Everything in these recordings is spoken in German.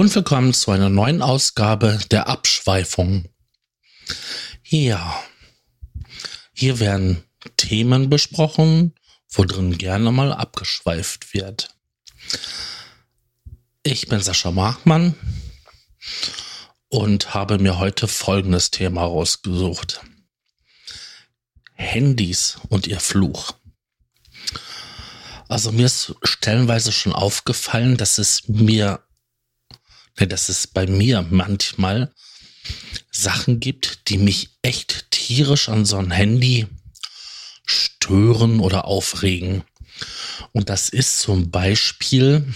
Und willkommen zu einer neuen Ausgabe der Abschweifung. Ja, hier werden Themen besprochen, wo drin gerne mal abgeschweift wird. Ich bin Sascha Markmann und habe mir heute folgendes Thema rausgesucht. Handys und ihr Fluch. Also mir ist stellenweise schon aufgefallen, dass es mir dass es bei mir manchmal Sachen gibt, die mich echt tierisch an so ein Handy stören oder aufregen. Und das ist zum Beispiel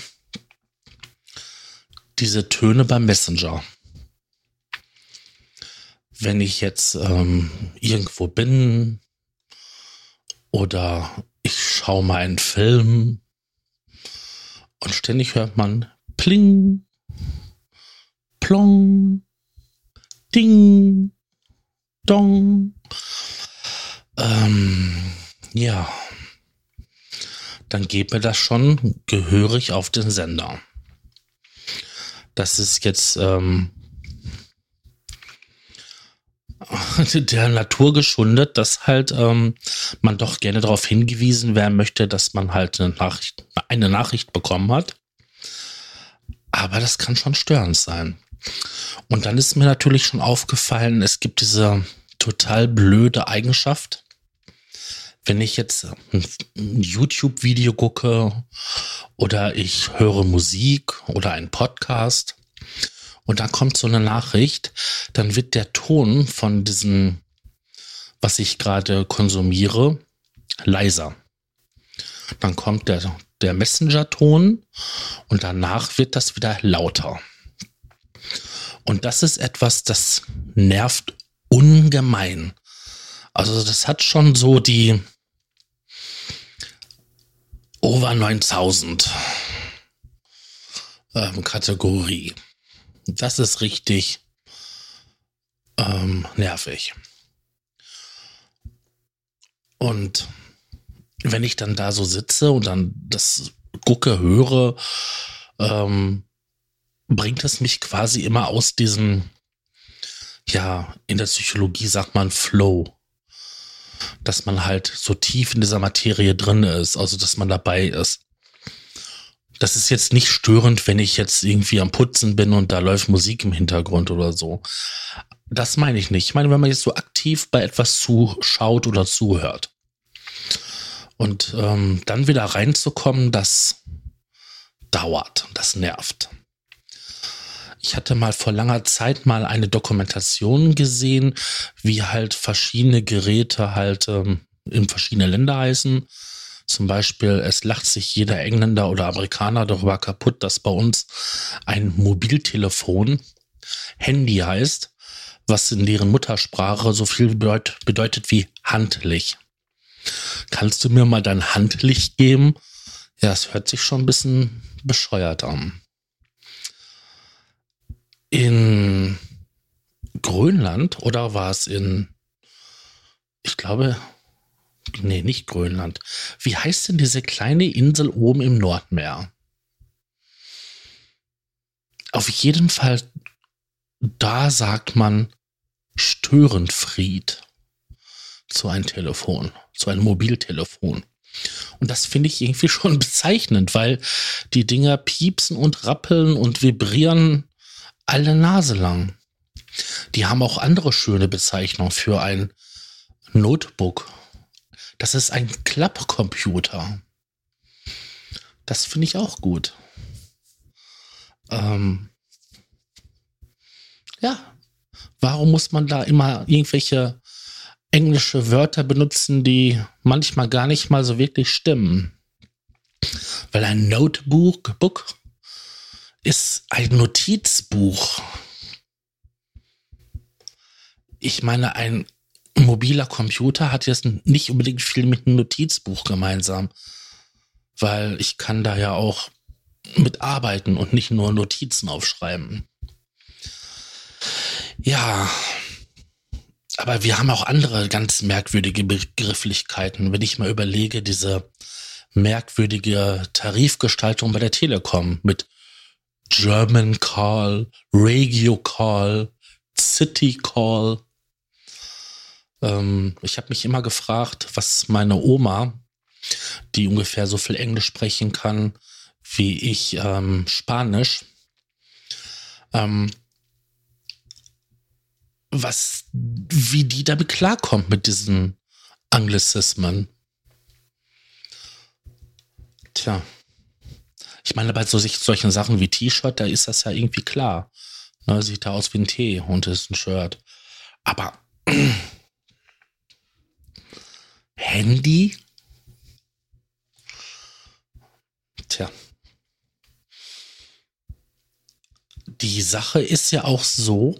diese Töne beim Messenger. Wenn ich jetzt ähm, irgendwo bin oder ich schaue mal einen Film und ständig hört man Pling, Plong, Ding, Dong. Ähm, ja, dann geht mir das schon gehörig auf den Sender. Das ist jetzt ähm, der Natur geschuldet, dass halt ähm, man doch gerne darauf hingewiesen werden möchte, dass man halt eine Nachricht, eine Nachricht bekommen hat. Aber das kann schon störend sein. Und dann ist mir natürlich schon aufgefallen, es gibt diese total blöde Eigenschaft. Wenn ich jetzt ein YouTube-Video gucke oder ich höre Musik oder einen Podcast und da kommt so eine Nachricht, dann wird der Ton von diesem, was ich gerade konsumiere, leiser. Dann kommt der, der Messenger-Ton und danach wird das wieder lauter. Und das ist etwas, das nervt ungemein. Also das hat schon so die Over 9000 ähm, Kategorie. Das ist richtig ähm, nervig. Und wenn ich dann da so sitze und dann das gucke, höre, ähm, bringt es mich quasi immer aus diesem, ja, in der Psychologie sagt man Flow. Dass man halt so tief in dieser Materie drin ist, also dass man dabei ist. Das ist jetzt nicht störend, wenn ich jetzt irgendwie am Putzen bin und da läuft Musik im Hintergrund oder so. Das meine ich nicht. Ich meine, wenn man jetzt so aktiv bei etwas zuschaut oder zuhört. Und ähm, dann wieder reinzukommen, das dauert, das nervt. Ich hatte mal vor langer Zeit mal eine Dokumentation gesehen, wie halt verschiedene Geräte halt ähm, in verschiedene Länder heißen. Zum Beispiel, es lacht sich jeder Engländer oder Amerikaner darüber kaputt, dass bei uns ein Mobiltelefon Handy heißt, was in deren Muttersprache so viel bedeut bedeutet wie handlich. Kannst du mir mal dein Handlicht geben? Ja, es hört sich schon ein bisschen bescheuert an in Grönland oder war es in, ich glaube, nee, nicht Grönland. Wie heißt denn diese kleine Insel oben im Nordmeer? Auf jeden Fall, da sagt man Störenfried zu einem Telefon, zu einem Mobiltelefon. Und das finde ich irgendwie schon bezeichnend, weil die Dinger piepsen und rappeln und vibrieren alle Nase lang. Die haben auch andere schöne Bezeichnungen für ein Notebook. Das ist ein Klappcomputer. Das finde ich auch gut. Ähm ja, warum muss man da immer irgendwelche englische Wörter benutzen, die manchmal gar nicht mal so wirklich stimmen? Weil ein Notebook Book, ist ein Notizbuch. Ich meine, ein mobiler Computer hat jetzt nicht unbedingt viel mit einem Notizbuch gemeinsam, weil ich kann da ja auch mitarbeiten und nicht nur Notizen aufschreiben. Ja, aber wir haben auch andere ganz merkwürdige Begrifflichkeiten. Wenn ich mal überlege, diese merkwürdige Tarifgestaltung bei der Telekom mit German Call, Regio Call, City Call. Ähm, ich habe mich immer gefragt, was meine Oma, die ungefähr so viel Englisch sprechen kann wie ich ähm, Spanisch, ähm, was, wie die damit klarkommt mit diesen Anglizismen. Tja. Ich meine, bei so, solchen Sachen wie T-Shirt, da ist das ja irgendwie klar. Ne, sieht da aus wie ein Tee und ist ein Shirt. Aber Handy? Tja. Die Sache ist ja auch so,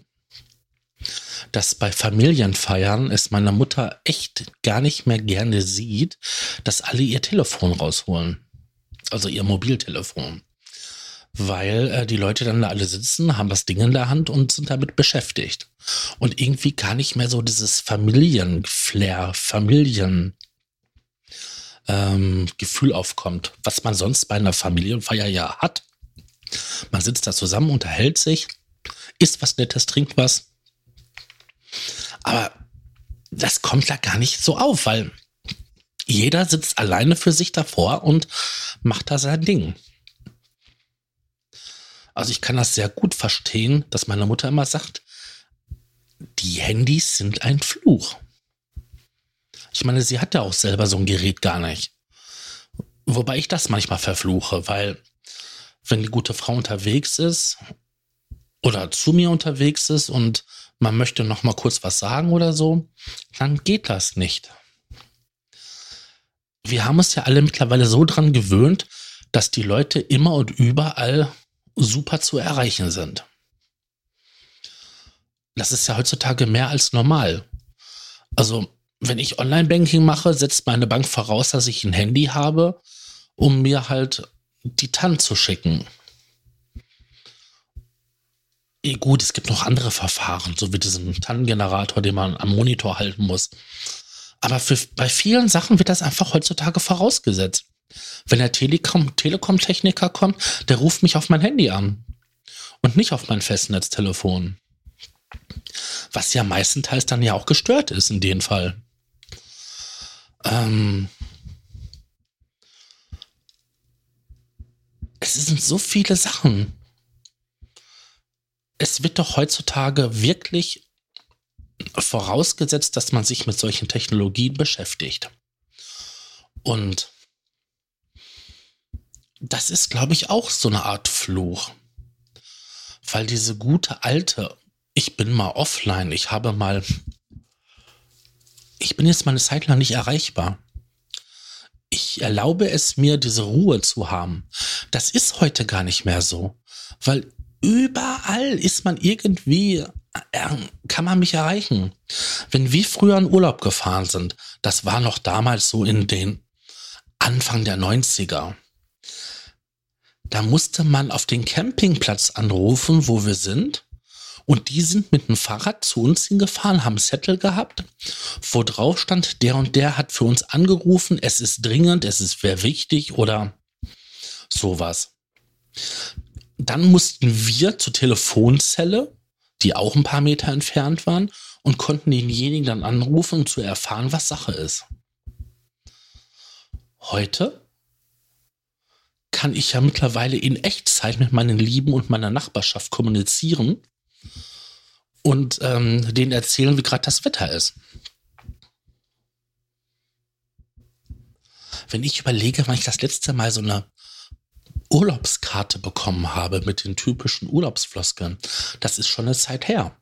dass bei Familienfeiern es meine Mutter echt gar nicht mehr gerne sieht, dass alle ihr Telefon rausholen. Also ihr Mobiltelefon. Weil äh, die Leute dann da alle sitzen, haben das Ding in der Hand und sind damit beschäftigt. Und irgendwie gar nicht mehr so dieses Familienflair, Familien, ähm, Gefühl aufkommt, was man sonst bei einer Familienfeier ja hat. Man sitzt da zusammen, unterhält sich, isst was Nettes, trinkt was aber das kommt da gar nicht so auf, weil jeder sitzt alleine für sich davor und macht da sein Ding. Also ich kann das sehr gut verstehen, dass meine Mutter immer sagt, die Handys sind ein Fluch. Ich meine, sie hat ja auch selber so ein Gerät gar nicht. Wobei ich das manchmal verfluche, weil wenn die gute Frau unterwegs ist oder zu mir unterwegs ist und man möchte noch mal kurz was sagen oder so, dann geht das nicht. Wir haben uns ja alle mittlerweile so dran gewöhnt, dass die Leute immer und überall super zu erreichen sind. Das ist ja heutzutage mehr als normal. Also, wenn ich Online-Banking mache, setzt meine Bank voraus, dass ich ein Handy habe, um mir halt die TAN zu schicken. Eh, gut, es gibt noch andere Verfahren, so wie diesen TAN-Generator, den man am Monitor halten muss. Aber für, bei vielen Sachen wird das einfach heutzutage vorausgesetzt. Wenn der Telekom, Telekom-Techniker kommt, der ruft mich auf mein Handy an und nicht auf mein Festnetztelefon. Was ja meistenteils dann ja auch gestört ist in dem Fall. Ähm es sind so viele Sachen es wird doch heutzutage wirklich vorausgesetzt, dass man sich mit solchen Technologien beschäftigt. Und das ist, glaube ich, auch so eine Art Fluch. Weil diese gute alte, ich bin mal offline, ich habe mal, ich bin jetzt mal eine Zeit lang nicht erreichbar. Ich erlaube es mir, diese Ruhe zu haben. Das ist heute gar nicht mehr so. Weil überall ist man irgendwie, kann man mich erreichen. Wenn wir früher in Urlaub gefahren sind, das war noch damals so in den Anfang der 90er. Da musste man auf den Campingplatz anrufen, wo wir sind. Und die sind mit dem Fahrrad zu uns hingefahren, haben Zettel gehabt, wo drauf stand, der und der hat für uns angerufen, es ist dringend, es ist sehr wichtig oder sowas. Dann mussten wir zur Telefonzelle, die auch ein paar Meter entfernt waren, und konnten denjenigen dann anrufen, um zu erfahren, was Sache ist. Heute kann ich ja mittlerweile in Echtzeit mit meinen Lieben und meiner Nachbarschaft kommunizieren und ähm, denen erzählen, wie gerade das Wetter ist. Wenn ich überlege, wann ich das letzte Mal so eine Urlaubskarte bekommen habe mit den typischen Urlaubsfloskeln, das ist schon eine Zeit her.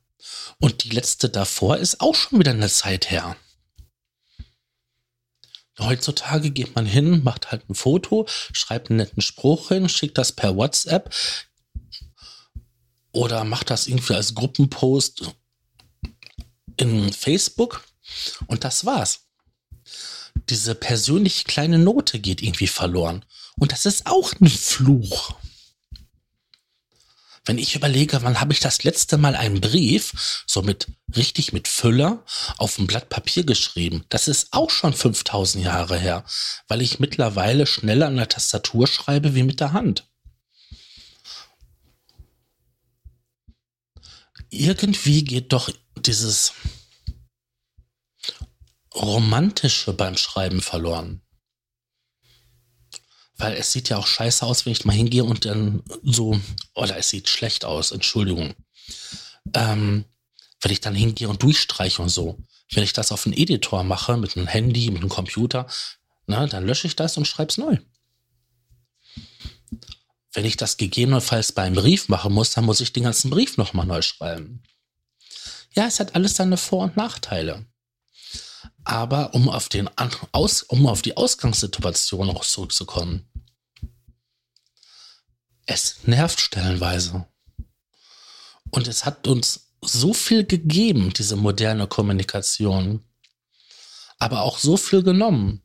Und die letzte davor ist auch schon wieder eine Zeit her. Heutzutage geht man hin, macht halt ein Foto, schreibt einen netten Spruch hin, schickt das per WhatsApp oder macht das irgendwie als Gruppenpost in Facebook und das war's. Diese persönlich kleine Note geht irgendwie verloren. Und das ist auch ein Fluch. Wenn ich überlege, wann habe ich das letzte Mal einen Brief, so mit richtig mit Füller, auf ein Blatt Papier geschrieben, das ist auch schon 5000 Jahre her, weil ich mittlerweile schneller an der Tastatur schreibe wie mit der Hand. irgendwie geht doch dieses Romantische beim Schreiben verloren. Weil es sieht ja auch scheiße aus, wenn ich mal hingehe und dann so, oder es sieht schlecht aus, Entschuldigung. Ähm, wenn ich dann hingehe und durchstreiche und so. Wenn ich das auf einen Editor mache, mit einem Handy, mit einem Computer, na, dann lösche ich das und schreibe es neu. Wenn ich das gegebenenfalls beim Brief machen muss, dann muss ich den ganzen Brief nochmal neu schreiben. Ja, es hat alles seine Vor- und Nachteile. Aber um auf, den, um auf die Ausgangssituation auch zurückzukommen, es nervt stellenweise. Und es hat uns so viel gegeben, diese moderne Kommunikation, aber auch so viel genommen.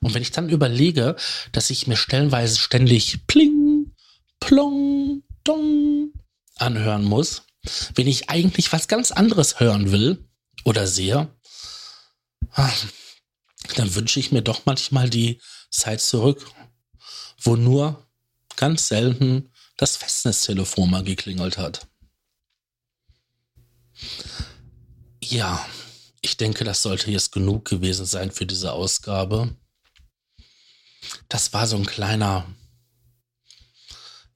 Und wenn ich dann überlege, dass ich mir stellenweise ständig pling, plong, dong anhören muss, wenn ich eigentlich was ganz anderes hören will oder sehe, dann wünsche ich mir doch manchmal die Zeit zurück, wo nur ganz selten das Festnetztelefon mal geklingelt hat. Ja, ich denke, das sollte jetzt genug gewesen sein für diese Ausgabe. Das war so ein kleiner,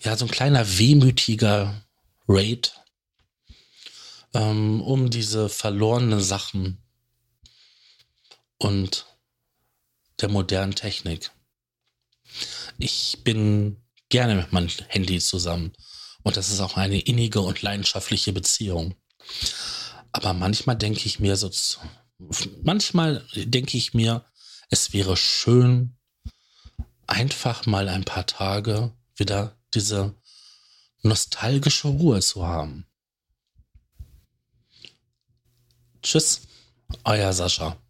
ja, so ein kleiner wehmütiger Raid ähm, um diese verlorenen Sachen und der modernen Technik. Ich bin gerne mit meinem Handy zusammen und das ist auch eine innige und leidenschaftliche Beziehung. Aber manchmal denke ich mir so, manchmal denke ich mir, es wäre schön, einfach mal ein paar Tage wieder diese nostalgische Ruhe zu haben. Tschüss, euer Sascha.